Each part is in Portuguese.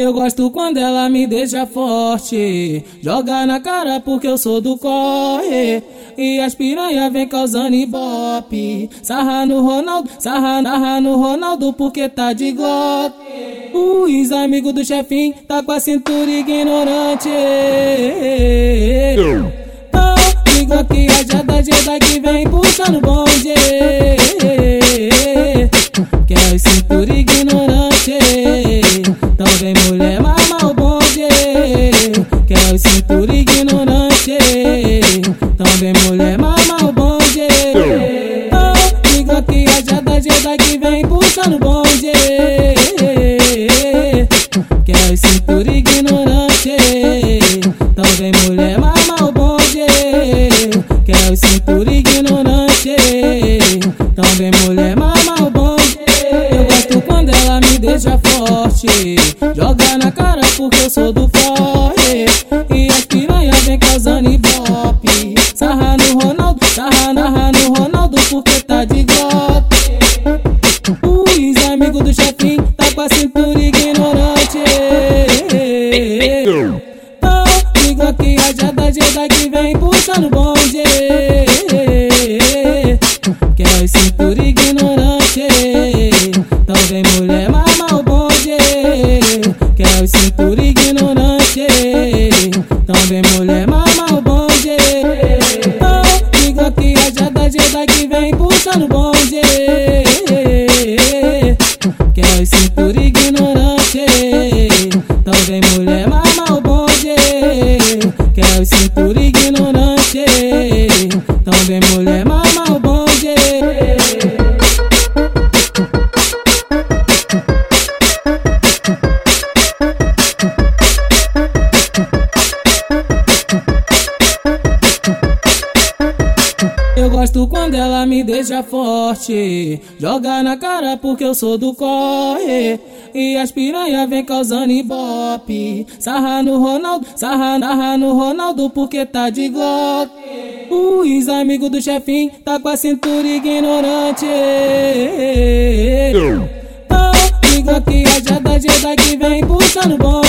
Eu gosto quando ela me deixa forte. Joga na cara porque eu sou do corre. E as piranha vem causando ibope. Sarra no Ronaldo, sarra, narra no Ronaldo porque tá de glock. Os amigos do chefinho tá com a cintura ignorante. Então, ligo aqui a jada, jada que vem puxando bonde. Que a cintura é cintura ignorante vem mulher mama o bonde Oh, liga aqui a jada, jada que vem puxando o bonde Que é o cintura ignorante vem mulher mama o bonde Que é o cintura ignorante vem mulher mama o bonde deixa forte. Joga na cara porque eu sou do forre. Sarra, narra no Ronaldo porque tá de golpe. Os amigos do chefinho tá com a cintura ignorante. Então, ligo aqui a jada, jada que vem puxando bonde. Que é o cintura ignorante. Então vem mulher cintura ignorante. Também mulher mama Que é cintura ignorante. Gosto quando ela me deixa forte. Joga na cara porque eu sou do corre. E as piranha vem causando ibope. Sarra no Ronaldo, sarra, narra no Ronaldo porque tá de glock. Os amigos do chefinho tá com a cintura ignorante. Oh, liga aqui a jada, jada que vem puxando bonde.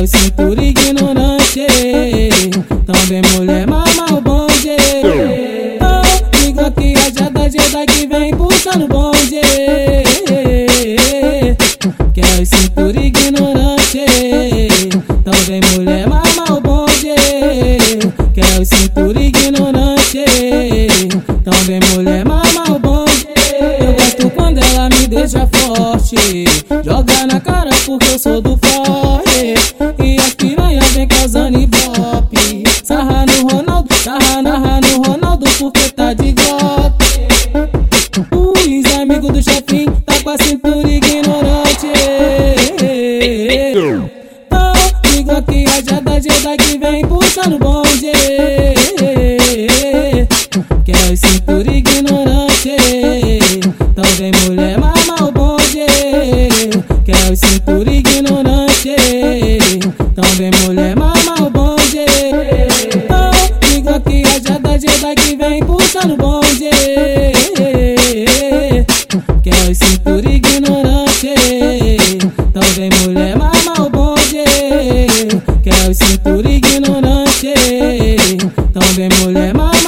Que é o cintura ignorante vem mulher mama o bonde. Oh, aqui a jada, jada que vem puxando bonde. Que é o cintura ignorante vem mulher mama o bonde. Que é o cintura ignorante vem mulher mama o bonde. Eu gosto quando ela me deixa forte. Joga na cara porque eu sou do chefinho tá com a cintura ignorante Oh, liga a jada, jada que vem puxando bonde. Que é o cintura ignorante. Então vem mulher mama o bonde. Que é o cintura ignorante é mal o bonde, que é o cintura ignorante. Também mulher mama